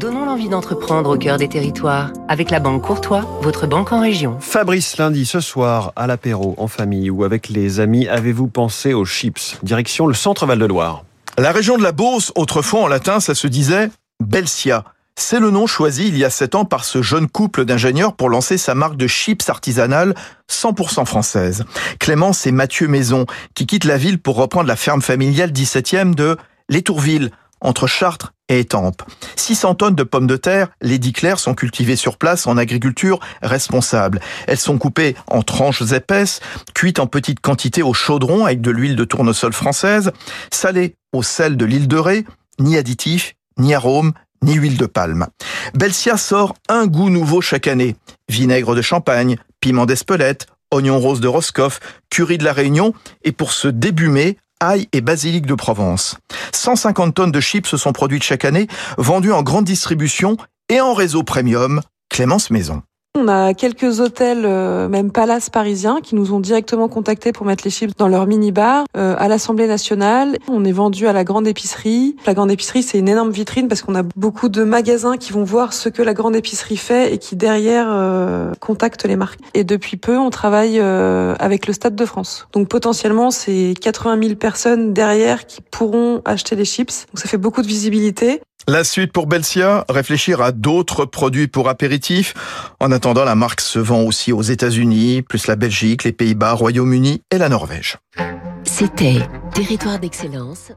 Donnons l'envie d'entreprendre au cœur des territoires avec la Banque Courtois, votre banque en région. Fabrice, lundi, ce soir, à l'apéro, en famille ou avec les amis, avez-vous pensé aux chips? Direction le centre Val-de-Loire. La région de la Beauce, autrefois en latin, ça se disait Belsia. C'est le nom choisi il y a sept ans par ce jeune couple d'ingénieurs pour lancer sa marque de chips artisanale 100% française. Clémence et Mathieu Maison, qui quittent la ville pour reprendre la ferme familiale 17e de Tourvilles, entre Chartres et Étampes. 600 tonnes de pommes de terre, les Claire, sont cultivées sur place en agriculture responsable. Elles sont coupées en tranches épaisses, cuites en petites quantités au chaudron avec de l'huile de tournesol française, salées au sel de l'île de Ré, ni additifs, ni arômes, ni huile de palme. Belsia sort un goût nouveau chaque année. Vinaigre de champagne, piment d'Espelette, oignon rose de Roscoff, curry de la Réunion, et pour ce début ail et basilic de Provence. 150 tonnes de chips sont produites chaque année, vendues en grande distribution et en réseau premium, Clémence Maison. On a quelques hôtels, euh, même palaces parisiens, qui nous ont directement contactés pour mettre les chips dans leur mini-bar. Euh, à l'Assemblée nationale, on est vendu à la grande épicerie. La grande épicerie, c'est une énorme vitrine parce qu'on a beaucoup de magasins qui vont voir ce que la grande épicerie fait et qui derrière euh, contactent les marques. Et depuis peu, on travaille avec le Stade de France. Donc potentiellement, c'est 80 000 personnes derrière qui pourront acheter les chips. Donc ça fait beaucoup de visibilité. La suite pour Belsia, réfléchir à d'autres produits pour apéritifs. En attendant, la marque se vend aussi aux États-Unis, plus la Belgique, les Pays-Bas, Royaume-Uni et la Norvège. C'était Territoire d'excellence